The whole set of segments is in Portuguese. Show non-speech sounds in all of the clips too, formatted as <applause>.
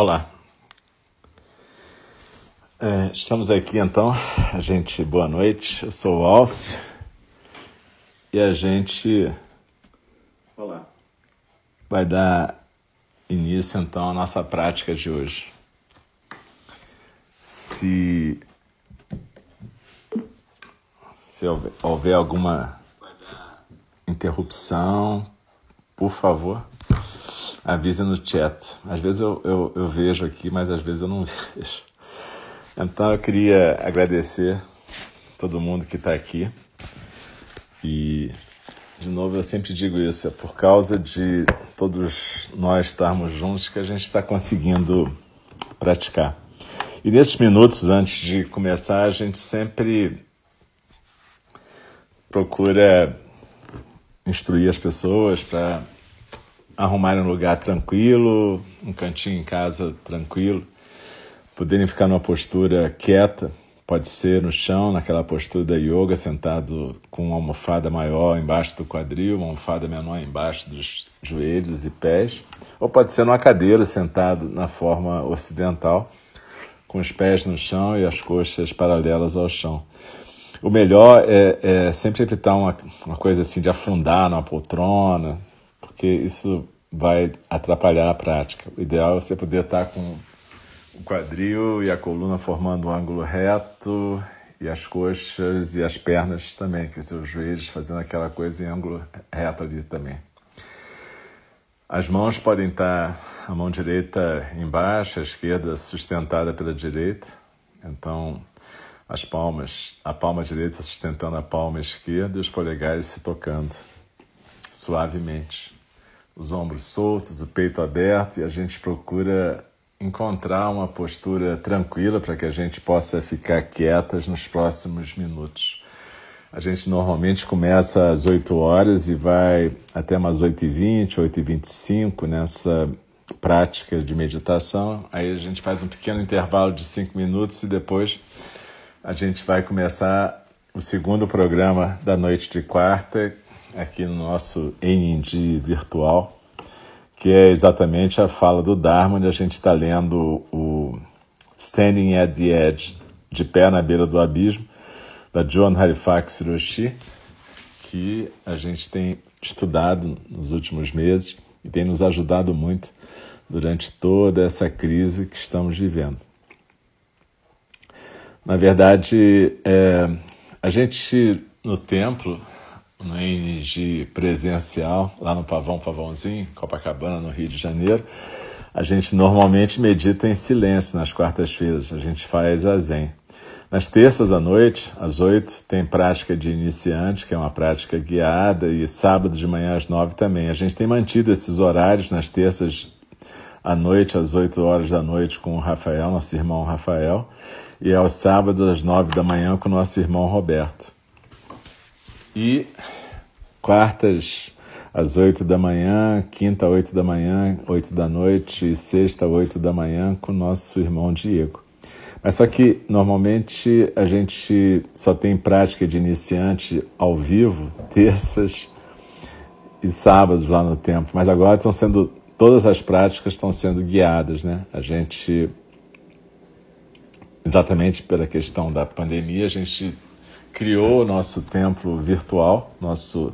Olá. É, estamos aqui então, a gente, boa noite, eu sou o Alcio e a gente Olá. vai dar início então à nossa prática de hoje. Se, se houver, houver alguma interrupção, por favor, avise no chat. Às vezes eu, eu, eu vejo aqui, mas às vezes eu não <laughs> vejo. Então eu queria agradecer todo mundo que está aqui. E, de novo, eu sempre digo isso: é por causa de todos nós estarmos juntos que a gente está conseguindo praticar. E nesses minutos antes de começar, a gente sempre procura instruir as pessoas para arrumar um lugar tranquilo, um cantinho em casa tranquilo, poderem ficar numa postura quieta, pode ser no chão, naquela postura da yoga, sentado com uma almofada maior embaixo do quadril, uma almofada menor embaixo dos joelhos e pés, ou pode ser numa cadeira, sentado na forma ocidental, com os pés no chão e as coxas paralelas ao chão. O melhor é, é sempre evitar uma, uma coisa assim de afundar numa poltrona, porque isso vai atrapalhar a prática. O ideal é você poder estar com o quadril e a coluna formando um ângulo reto e as coxas e as pernas também, que seus joelhos fazendo aquela coisa em ângulo reto ali também. As mãos podem estar a mão direita embaixo, a esquerda sustentada pela direita. Então, as palmas, a palma direita sustentando a palma esquerda e os polegares se tocando suavemente os ombros soltos, o peito aberto e a gente procura encontrar uma postura tranquila para que a gente possa ficar quietas nos próximos minutos. A gente normalmente começa às 8 horas e vai até umas 8h20, 8h25 nessa prática de meditação. Aí a gente faz um pequeno intervalo de 5 minutos e depois a gente vai começar o segundo programa da noite de quarta, aqui no nosso NND virtual, que é exatamente a fala do Dharma, onde a gente está lendo o Standing at the Edge, de pé na beira do abismo, da John Halifax Hiroshi, que a gente tem estudado nos últimos meses e tem nos ajudado muito durante toda essa crise que estamos vivendo. Na verdade, é, a gente no templo no NG presencial, lá no Pavão Pavãozinho, Copacabana, no Rio de Janeiro, a gente normalmente medita em silêncio nas quartas-feiras, a gente faz a Zen. Nas terças à noite, às oito, tem prática de iniciante, que é uma prática guiada, e sábado de manhã às nove também. A gente tem mantido esses horários nas terças à noite, às oito horas da noite, com o Rafael, nosso irmão Rafael, e aos sábados às nove da manhã com o nosso irmão Roberto. E quartas às oito da manhã, quinta oito da manhã, oito da noite e sexta oito da manhã com nosso irmão Diego. Mas só que normalmente a gente só tem prática de iniciante ao vivo, terças e sábados lá no tempo. Mas agora estão sendo todas as práticas estão sendo guiadas, né? A gente exatamente pela questão da pandemia, a gente criou nosso templo virtual, nosso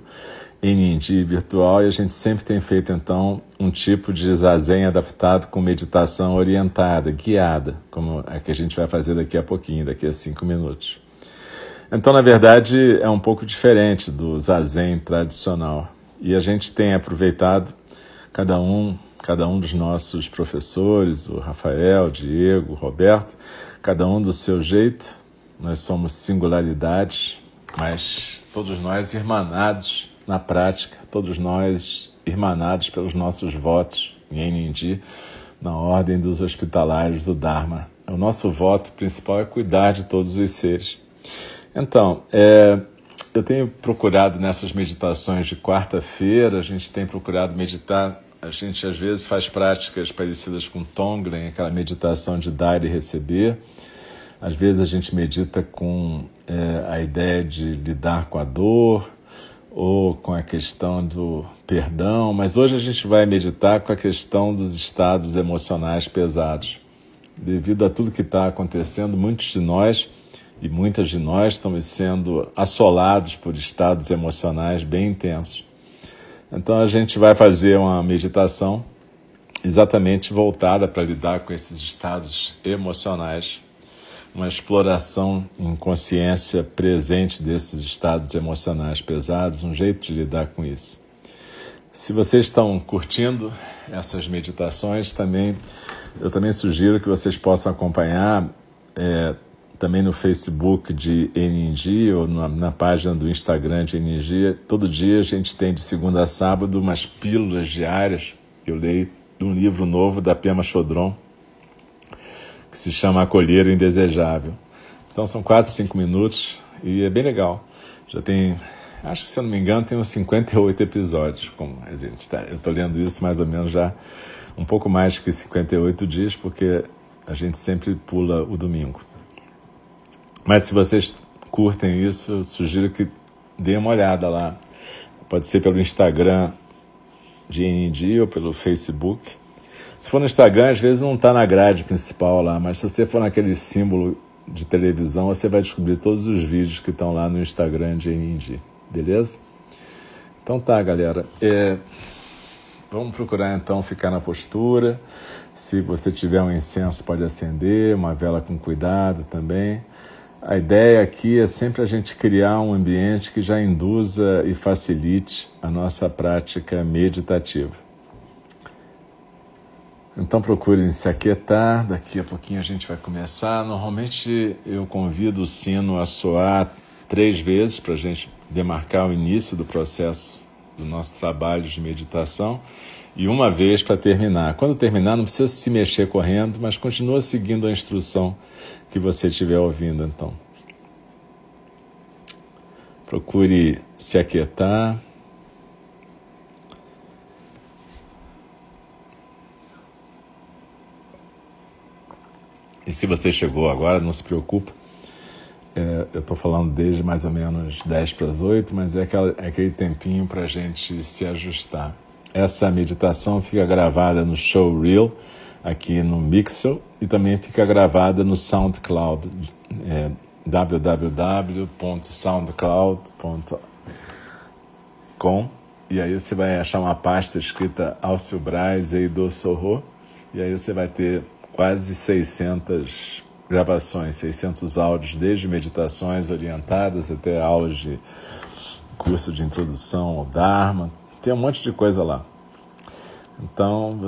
NND virtual, e a gente sempre tem feito então um tipo de zazen adaptado com meditação orientada, guiada, como é que a gente vai fazer daqui a pouquinho, daqui a cinco minutos. Então, na verdade, é um pouco diferente do zazen tradicional. E a gente tem aproveitado cada um, cada um dos nossos professores, o Rafael, o Diego, o Roberto, cada um do seu jeito, nós somos singularidades, mas todos nós irmanados na prática, todos nós irmanados pelos nossos votos em Nindi, na ordem dos hospitalários do Dharma. O nosso voto principal é cuidar de todos os seres. Então, é, eu tenho procurado nessas meditações de quarta-feira, a gente tem procurado meditar. A gente às vezes faz práticas parecidas com Tonglen, aquela meditação de dar e receber. Às vezes a gente medita com é, a ideia de lidar com a dor, ou com a questão do perdão, mas hoje a gente vai meditar com a questão dos estados emocionais pesados. Devido a tudo que está acontecendo, muitos de nós e muitas de nós estamos sendo assolados por estados emocionais bem intensos. Então a gente vai fazer uma meditação exatamente voltada para lidar com esses estados emocionais, uma exploração em consciência presente desses estados emocionais pesados, um jeito de lidar com isso. Se vocês estão curtindo essas meditações, também eu também sugiro que vocês possam acompanhar é, também no Facebook de NG ou na, na, página do Instagram de NG. Todo dia a gente tem de segunda a sábado umas pílulas diárias que eu leio de um livro novo da Pema Chodron, que se chama Acolher o Indesejável. Então são 4, 5 minutos e é bem legal. Já tem, acho que se eu não me engano, tem uns 58 episódios. Como a gente tá, eu estou lendo isso mais ou menos já um pouco mais que 58 dias, porque a gente sempre pula o domingo. Mas se vocês curtem isso, eu sugiro que deem uma olhada lá. Pode ser pelo Instagram de ND ou pelo Facebook. Se for no Instagram, às vezes não está na grade principal lá, mas se você for naquele símbolo de televisão, você vai descobrir todos os vídeos que estão lá no Instagram de ND, beleza? Então tá, galera. É, vamos procurar então ficar na postura. Se você tiver um incenso, pode acender, uma vela com cuidado também. A ideia aqui é sempre a gente criar um ambiente que já induza e facilite a nossa prática meditativa. Então procurem se aquietar, daqui a pouquinho a gente vai começar. Normalmente eu convido o sino a soar três vezes para a gente demarcar o início do processo do nosso trabalho de meditação e uma vez para terminar. Quando terminar, não precisa se mexer correndo, mas continua seguindo a instrução que você estiver ouvindo, então. Procure se aquietar. E se você chegou agora, não se preocupe. É, eu estou falando desde mais ou menos 10 para as 8, mas é, aquela, é aquele tempinho para a gente se ajustar. Essa meditação fica gravada no Show Reel aqui no Mixel e também fica gravada no SoundCloud, é, www.soundcloud.com e aí você vai achar uma pasta escrita Alcio Braz e do Sorro e aí você vai ter quase 600 gravações, 600 áudios, desde meditações orientadas até aulas de curso de introdução ao Dharma, tem um monte de coisa lá. Então,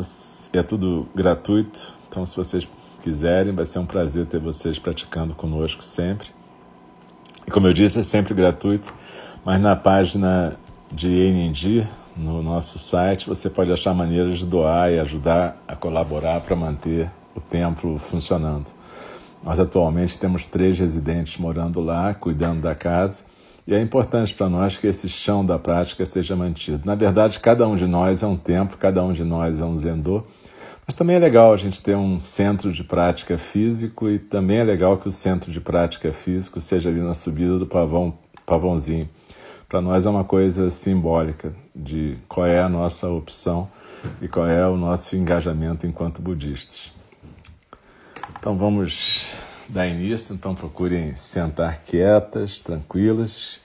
é tudo gratuito. Então, se vocês quiserem, vai ser um prazer ter vocês praticando conosco sempre. E como eu disse, é sempre gratuito, mas na página de NND, no nosso site, você pode achar maneiras de doar e ajudar a colaborar para manter o templo funcionando. Nós atualmente temos três residentes morando lá, cuidando da casa, e é importante para nós que esse chão da prática seja mantido. Na verdade, cada um de nós é um templo, cada um de nós é um zendô, mas também é legal a gente ter um centro de prática físico e também é legal que o centro de prática físico seja ali na subida do pavão, pavãozinho. Para nós é uma coisa simbólica de qual é a nossa opção e qual é o nosso engajamento enquanto budistas. Então vamos dar início, então procurem sentar quietas, tranquilas.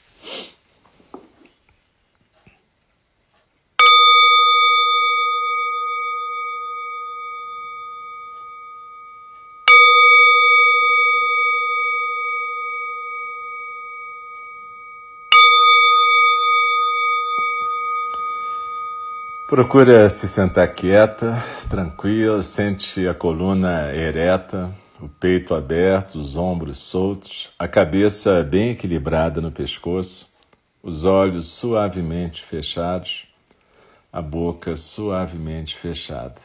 Procura se sentar quieta, tranquila, sente a coluna ereta, o peito aberto, os ombros soltos, a cabeça bem equilibrada no pescoço, os olhos suavemente fechados, a boca suavemente fechada.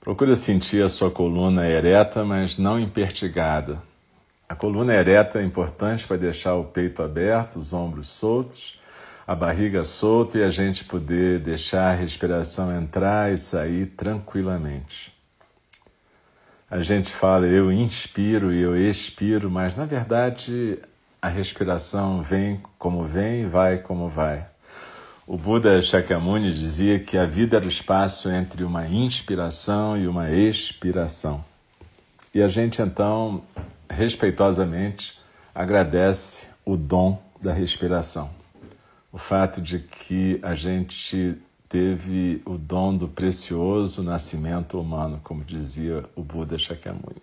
Procure sentir a sua coluna ereta, mas não impertigada. A coluna ereta é importante para deixar o peito aberto, os ombros soltos, a barriga solta e a gente poder deixar a respiração entrar e sair tranquilamente. A gente fala eu inspiro e eu expiro, mas na verdade a respiração vem como vem e vai como vai. O Buda Shakyamuni dizia que a vida era o espaço entre uma inspiração e uma expiração. E a gente então, respeitosamente, agradece o dom da respiração. O fato de que a gente teve o dom do precioso nascimento humano, como dizia o Buda Shakyamuni.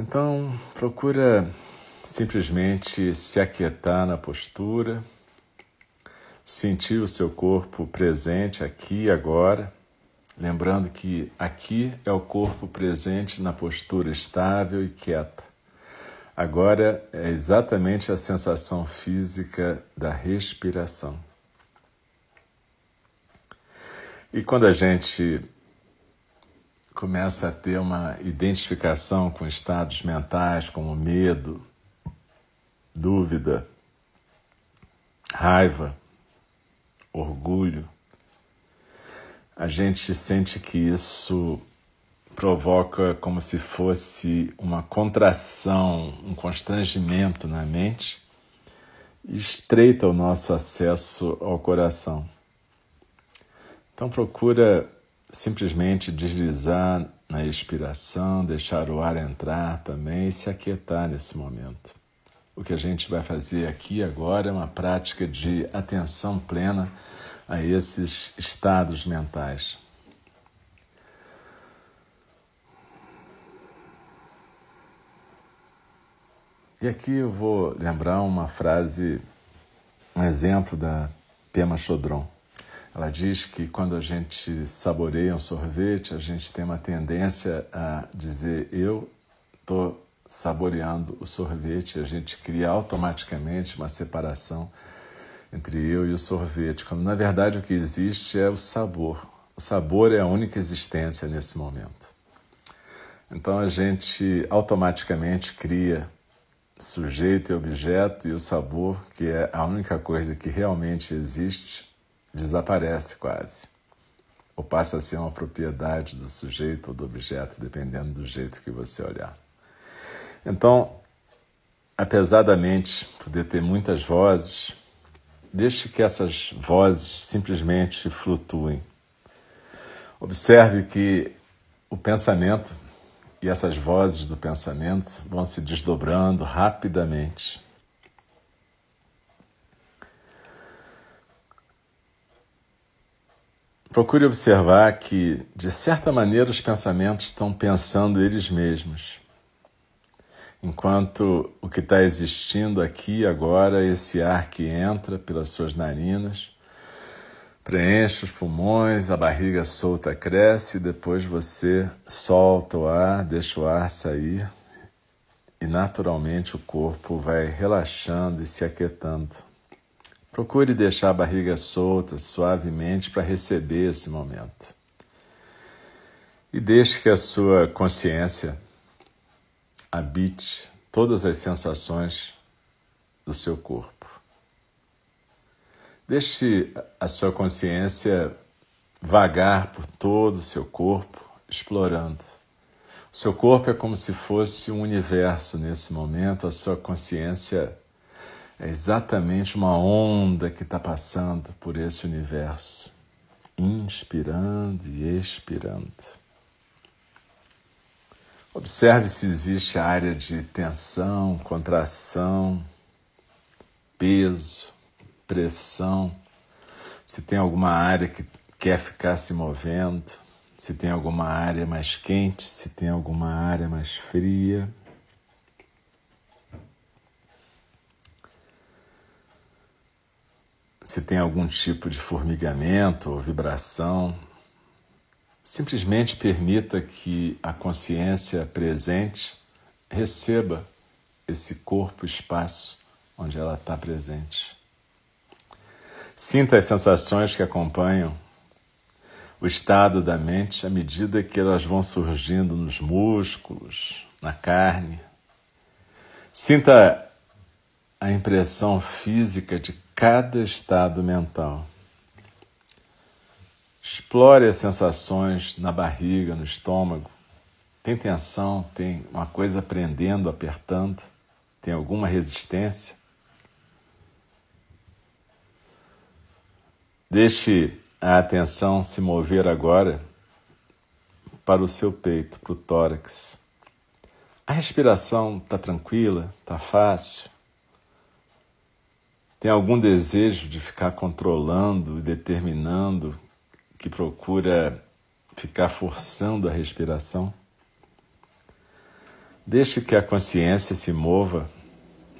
Então, procura simplesmente se aquietar na postura, sentir o seu corpo presente aqui e agora, lembrando que aqui é o corpo presente na postura estável e quieta. Agora é exatamente a sensação física da respiração. E quando a gente começa a ter uma identificação com estados mentais como medo, dúvida, raiva, orgulho, a gente sente que isso provoca como se fosse uma contração, um constrangimento na mente estreita o nosso acesso ao coração. Então procura simplesmente deslizar na expiração, deixar o ar entrar também e se aquietar nesse momento. O que a gente vai fazer aqui agora é uma prática de atenção plena a esses estados mentais. E aqui eu vou lembrar uma frase, um exemplo da Pema Chodron. Ela diz que quando a gente saboreia um sorvete, a gente tem uma tendência a dizer eu estou saboreando o sorvete, a gente cria automaticamente uma separação entre eu e o sorvete, quando na verdade o que existe é o sabor. O sabor é a única existência nesse momento. Então a gente automaticamente cria sujeito e objeto e o sabor, que é a única coisa que realmente existe, desaparece quase, ou passa a ser uma propriedade do sujeito ou do objeto, dependendo do jeito que você olhar. Então, apesar da mente poder ter muitas vozes, deixe que essas vozes simplesmente flutuem. Observe que o pensamento e essas vozes do pensamento vão se desdobrando rapidamente. Procure observar que, de certa maneira, os pensamentos estão pensando eles mesmos. Enquanto o que está existindo aqui agora esse ar que entra pelas suas narinas, preenche os pulmões, a barriga solta cresce, depois você solta o ar, deixa o ar sair e naturalmente o corpo vai relaxando e se aquietando. Procure deixar a barriga solta suavemente para receber esse momento. E deixe que a sua consciência habite todas as sensações do seu corpo. Deixe a sua consciência vagar por todo o seu corpo, explorando. O seu corpo é como se fosse um universo nesse momento, a sua consciência é exatamente uma onda que está passando por esse universo, inspirando e expirando. Observe se existe área de tensão, contração, peso, pressão, se tem alguma área que quer ficar se movendo, se tem alguma área mais quente, se tem alguma área mais fria. se tem algum tipo de formigamento ou vibração, simplesmente permita que a consciência presente receba esse corpo-espaço onde ela está presente. Sinta as sensações que acompanham o estado da mente à medida que elas vão surgindo nos músculos, na carne. Sinta a impressão física de cada estado mental. Explore as sensações na barriga, no estômago. Tem tensão, tem uma coisa prendendo, apertando, tem alguma resistência? Deixe a atenção se mover agora para o seu peito, para o tórax. A respiração está tranquila, está fácil. Tem algum desejo de ficar controlando e determinando que procura ficar forçando a respiração? Deixe que a consciência se mova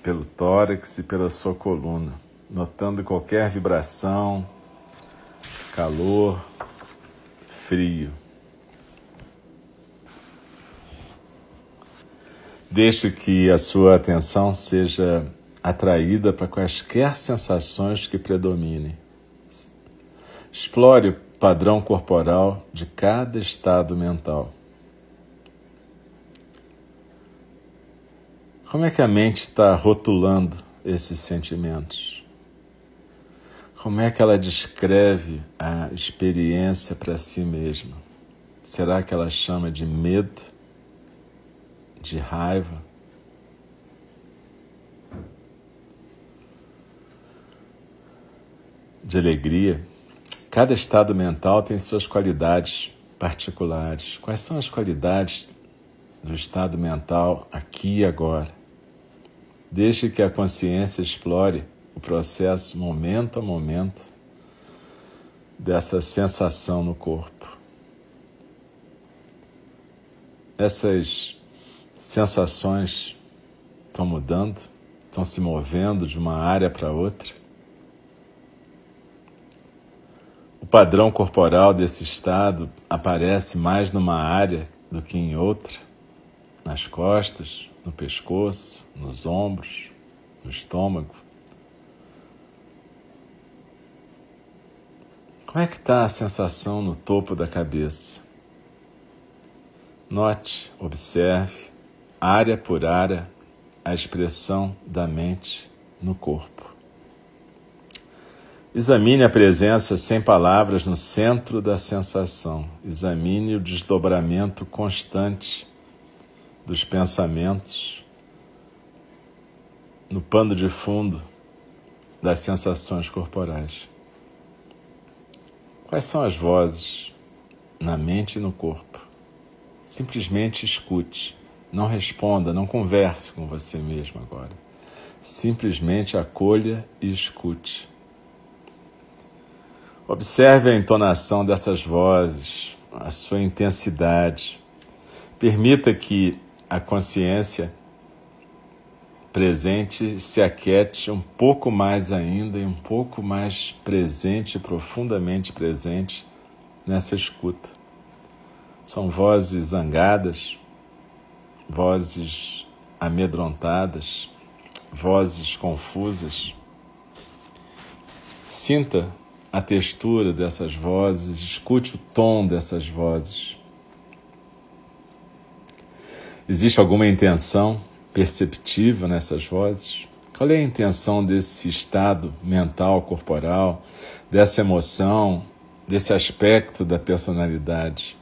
pelo tórax e pela sua coluna, notando qualquer vibração, calor, frio. Deixe que a sua atenção seja atraída para quaisquer sensações que predominem. Explore o padrão corporal de cada estado mental. Como é que a mente está rotulando esses sentimentos? Como é que ela descreve a experiência para si mesma? Será que ela chama de medo, de raiva? De alegria? Cada estado mental tem suas qualidades particulares. Quais são as qualidades do estado mental aqui e agora? Deixe que a consciência explore o processo momento a momento dessa sensação no corpo. Essas sensações estão mudando, estão se movendo de uma área para outra. O padrão corporal desse estado aparece mais numa área do que em outra, nas costas, no pescoço, nos ombros, no estômago. Como é que está a sensação no topo da cabeça? Note, observe, área por área, a expressão da mente no corpo. Examine a presença sem palavras no centro da sensação. Examine o desdobramento constante dos pensamentos, no pano de fundo das sensações corporais. Quais são as vozes na mente e no corpo? Simplesmente escute, não responda, não converse com você mesmo agora. Simplesmente acolha e escute. Observe a entonação dessas vozes, a sua intensidade. Permita que a consciência presente se aquete um pouco mais ainda e um pouco mais presente, profundamente presente nessa escuta. São vozes zangadas, vozes amedrontadas, vozes confusas. Sinta a textura dessas vozes, escute o tom dessas vozes. Existe alguma intenção perceptível nessas vozes? Qual é a intenção desse estado mental, corporal, dessa emoção, desse aspecto da personalidade?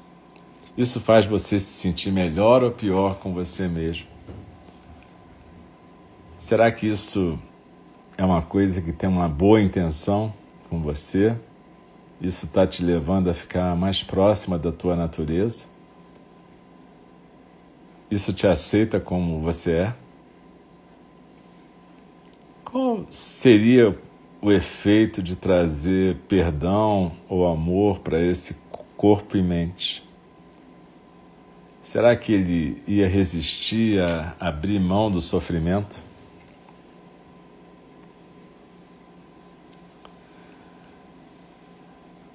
Isso faz você se sentir melhor ou pior com você mesmo? Será que isso é uma coisa que tem uma boa intenção com você? Isso está te levando a ficar mais próxima da tua natureza? Isso te aceita como você é? Qual seria o efeito de trazer perdão ou amor para esse corpo e mente? Será que ele ia resistir a abrir mão do sofrimento?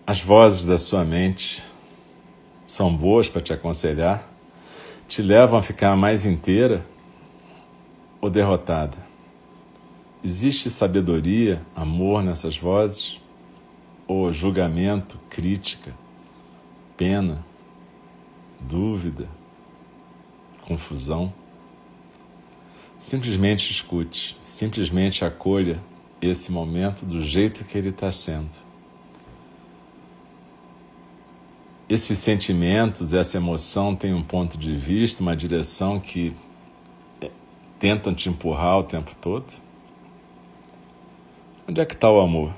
As vozes da sua mente são boas para te aconselhar? Te levam a ficar mais inteira ou derrotada? Existe sabedoria, amor nessas vozes? Ou julgamento, crítica, pena, dúvida, confusão? Simplesmente escute, simplesmente acolha esse momento do jeito que ele está sendo. Esses sentimentos, essa emoção tem um ponto de vista, uma direção que tentam te empurrar o tempo todo? Onde é que está o amor?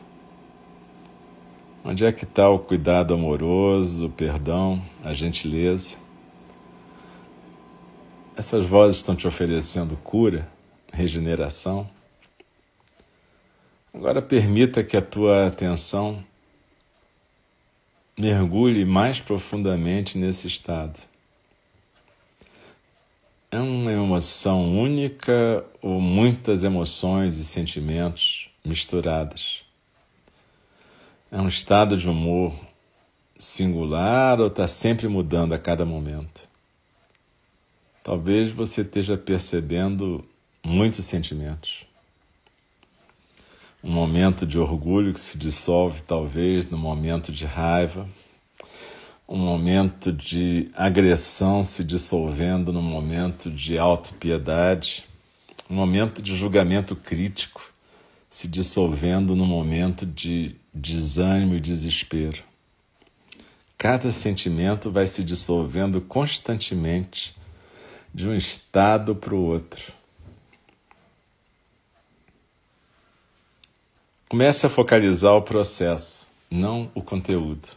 Onde é que está o cuidado amoroso, o perdão, a gentileza? Essas vozes estão te oferecendo cura, regeneração? Agora permita que a tua atenção mergulhe mais profundamente nesse estado. É uma emoção única ou muitas emoções e sentimentos misturadas? É um estado de humor singular ou está sempre mudando a cada momento? Talvez você esteja percebendo muitos sentimentos. Um momento de orgulho que se dissolve, talvez, no momento de raiva. Um momento de agressão se dissolvendo no momento de autopiedade. Um momento de julgamento crítico se dissolvendo no momento de desânimo e desespero. Cada sentimento vai se dissolvendo constantemente de um estado para o outro. Comece a focalizar o processo, não o conteúdo.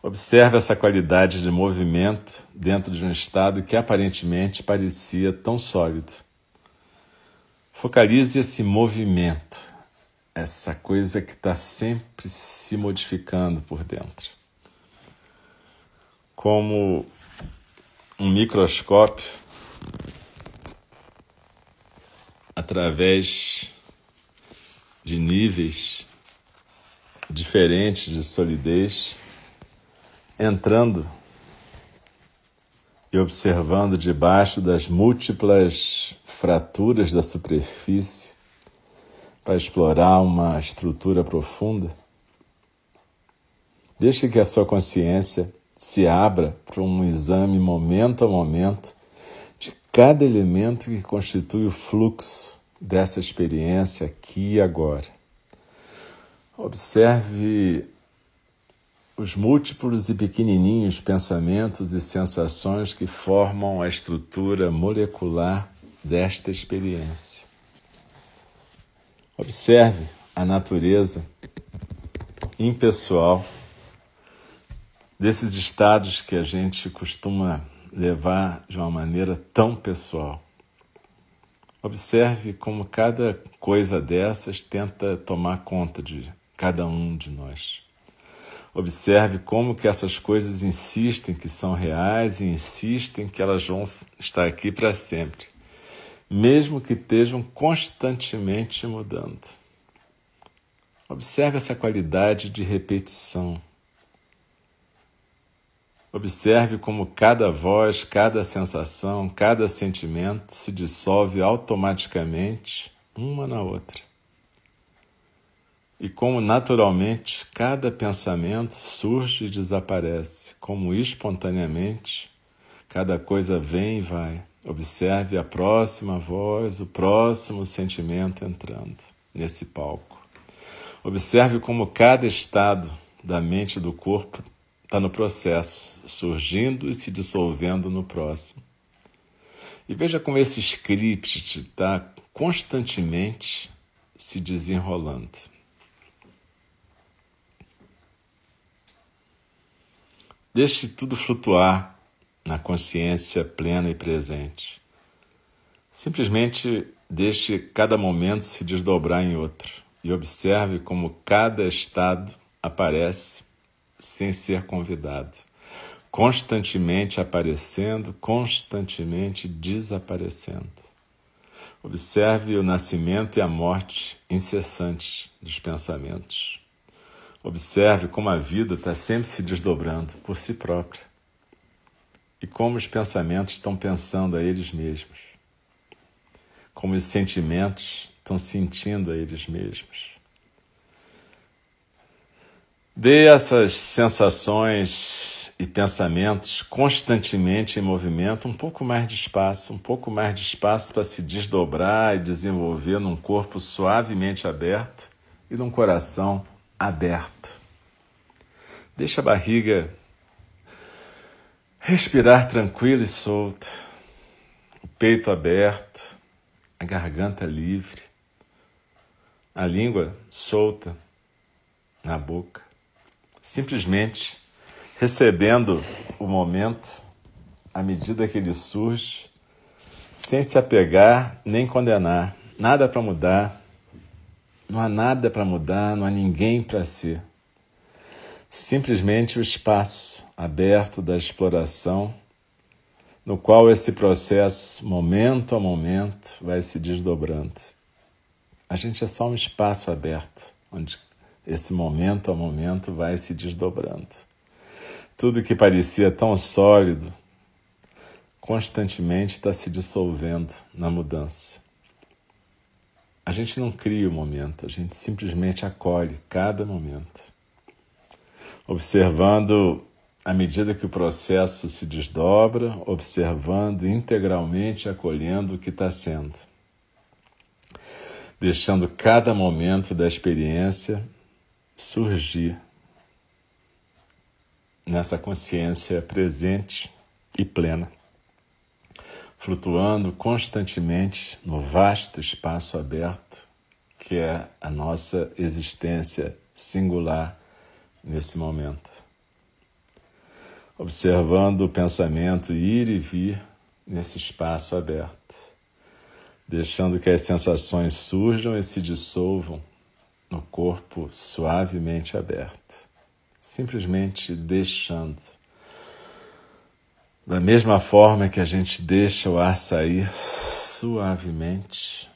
Observe essa qualidade de movimento dentro de um estado que aparentemente parecia tão sólido. Focalize esse movimento, essa coisa que está sempre se modificando por dentro. Como um microscópio através de níveis diferentes de solidez, entrando e observando debaixo das múltiplas fraturas da superfície para explorar uma estrutura profunda. Deixe que a sua consciência se abra para um exame momento a momento de cada elemento que constitui o fluxo dessa experiência aqui e agora. Observe os múltiplos e pequenininhos pensamentos e sensações que formam a estrutura molecular desta experiência. Observe a natureza impessoal desses estados que a gente costuma levar de uma maneira tão pessoal. Observe como cada coisa dessas tenta tomar conta de cada um de nós. Observe como que essas coisas insistem que são reais e insistem que elas vão estar aqui para sempre, mesmo que estejam constantemente mudando. Observe essa qualidade de repetição Observe como cada voz, cada sensação, cada sentimento se dissolve automaticamente uma na outra. E como naturalmente cada pensamento surge e desaparece, como espontaneamente cada coisa vem e vai. Observe a próxima voz, o próximo sentimento entrando nesse palco. Observe como cada estado da mente e do corpo está no processo, surgindo e se dissolvendo no próximo. E veja como esse script está constantemente se desenrolando. Deixe tudo flutuar na consciência plena e presente. Simplesmente deixe cada momento se desdobrar em outro e observe como cada estado aparece sem ser convidado, constantemente aparecendo, constantemente desaparecendo. Observe o nascimento e a morte incessantes dos pensamentos. Observe como a vida está sempre se desdobrando por si própria e como os pensamentos estão pensando a eles mesmos, como os sentimentos estão sentindo a eles mesmos. Dê essas sensações e pensamentos constantemente em movimento, um pouco mais de espaço, um pouco mais de espaço para se desdobrar e desenvolver num corpo suavemente aberto e num coração aberto. Deixa a barriga Respirar tranquilo e solto, o peito aberto, a garganta livre, a língua solta na boca, simplesmente recebendo o momento à medida que ele surge, sem se apegar nem condenar, nada para mudar, não há nada para mudar, não há ninguém para ser simplesmente o espaço aberto da exploração, no qual esse processo, momento a momento, vai se desdobrando. A gente é só um espaço aberto, onde esse momento a momento vai se desdobrando. Tudo que parecia tão sólido, constantemente está se dissolvendo na mudança. A gente não cria o momento, a gente simplesmente acolhe cada momento observando à medida que o processo se desdobra, observando integralmente, acolhendo o que está sendo, deixando cada momento da experiência surgir nessa consciência presente e plena, flutuando constantemente no vasto espaço aberto que é a nossa existência singular nesse momento. Observando o pensamento ir e vir nesse espaço aberto, deixando que as sensações surjam e se dissolvam no corpo suavemente aberto, simplesmente deixando. Da mesma forma que a gente deixa o ar sair suavemente,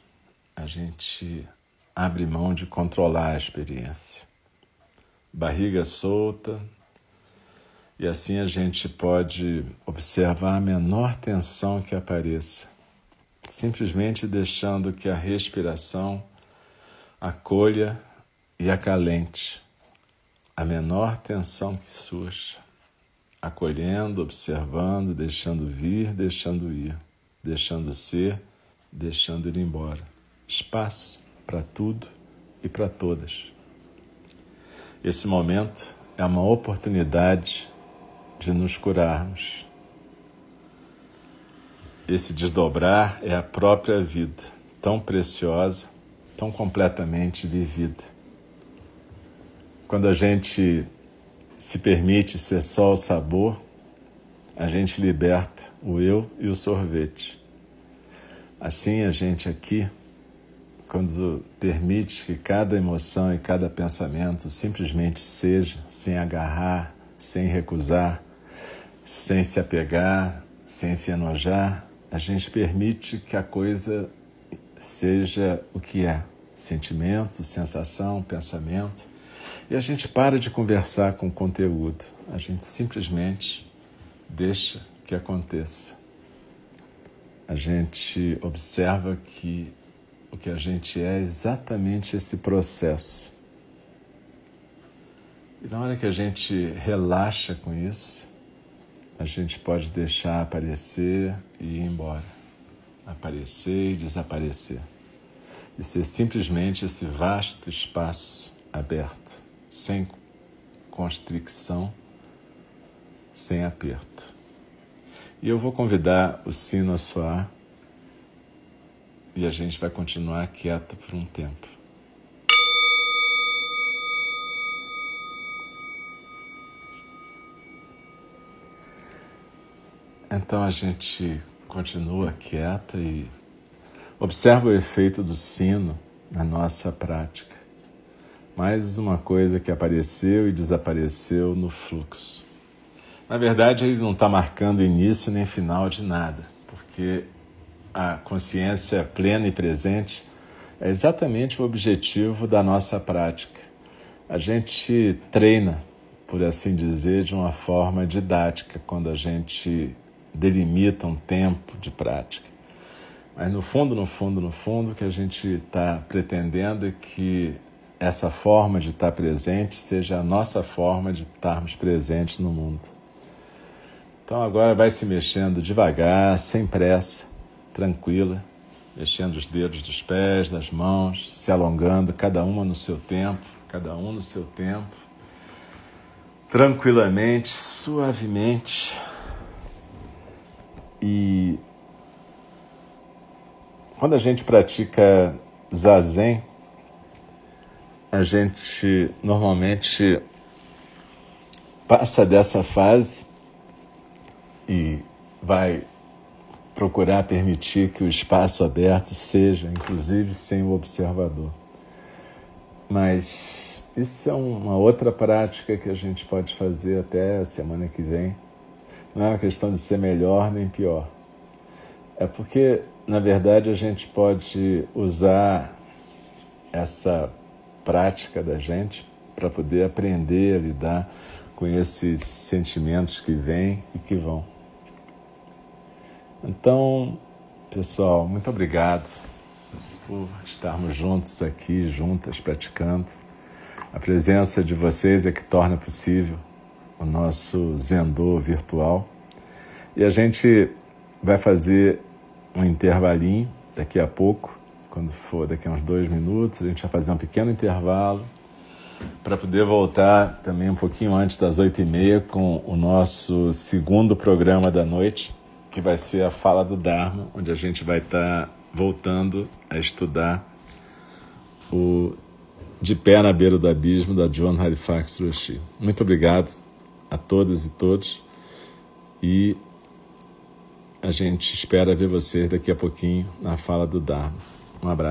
a gente abre mão de controlar a experiência barriga solta, e assim a gente pode observar a menor tensão que apareça, simplesmente deixando que a respiração acolha e acalente a menor tensão que surja, acolhendo, observando, deixando vir, deixando ir, deixando ser, deixando ir embora. Espaço para tudo e para todas. Esse momento é uma oportunidade de nos curarmos. Esse desdobrar é a própria vida, tão preciosa, tão completamente vivida. Quando a gente se permite ser só o sabor, a gente liberta o eu e o sorvete. Assim, a gente aqui quando permite que cada emoção e cada pensamento simplesmente seja, sem agarrar, sem recusar, sem se apegar, sem se enojar, a gente permite que a coisa seja o que é: sentimento, sensação, pensamento. E a gente para de conversar com o conteúdo, a gente simplesmente deixa que aconteça. A gente observa que o que a gente é, é exatamente esse processo. E na hora que a gente relaxa com isso, a gente pode deixar aparecer e ir embora. Aparecer e desaparecer. E ser simplesmente esse vasto espaço aberto, sem constricção, sem aperto. E eu vou convidar o sino a soar e a gente vai continuar quieta por um tempo. Então a gente continua quieta e observa o efeito do sino na nossa prática. Mais uma coisa que apareceu e desapareceu no fluxo. Na verdade, ele não está marcando início nem final de nada, porque a consciência plena e presente é exatamente o objetivo da nossa prática. A gente treina, por assim dizer, de uma forma didática, quando a gente delimita um tempo de prática. Mas no fundo, no fundo, no fundo, o que a gente está pretendendo é que essa forma de estar presente seja a nossa forma de estarmos presentes no mundo. Então agora vai se mexendo devagar, sem pressa tranquila, mexendo os dedos dos pés, das mãos, se alongando, cada uma no seu tempo, cada um no seu tempo, tranquilamente, suavemente, E quando a gente pratica zazen, a gente normalmente passa dessa fase e vai procurar permitir que o espaço aberto seja, inclusive sem o observador. Mas isso é uma outra prática que a gente pode fazer até a semana que vem. Não é uma questão de ser melhor nem pior. É porque, na verdade, a gente pode usar essa prática da gente para poder aprender a lidar com esses sentimentos que vêm e que vão. Então, pessoal, muito obrigado por estarmos juntos aqui, juntas, praticando. A presença de vocês é que torna possível o nosso Zendô virtual. E a gente vai fazer um intervalinho daqui a pouco, quando for daqui a uns dois minutos, a gente vai fazer um pequeno intervalo para poder voltar também um pouquinho antes das oito e meia com o nosso segundo programa da noite, que vai ser a Fala do Dharma, onde a gente vai estar tá voltando a estudar o De Pé na Beira do Abismo, da John Halifax Roshi. Muito obrigado a todas e todos e a gente espera ver vocês daqui a pouquinho na Fala do Dharma. Um abraço.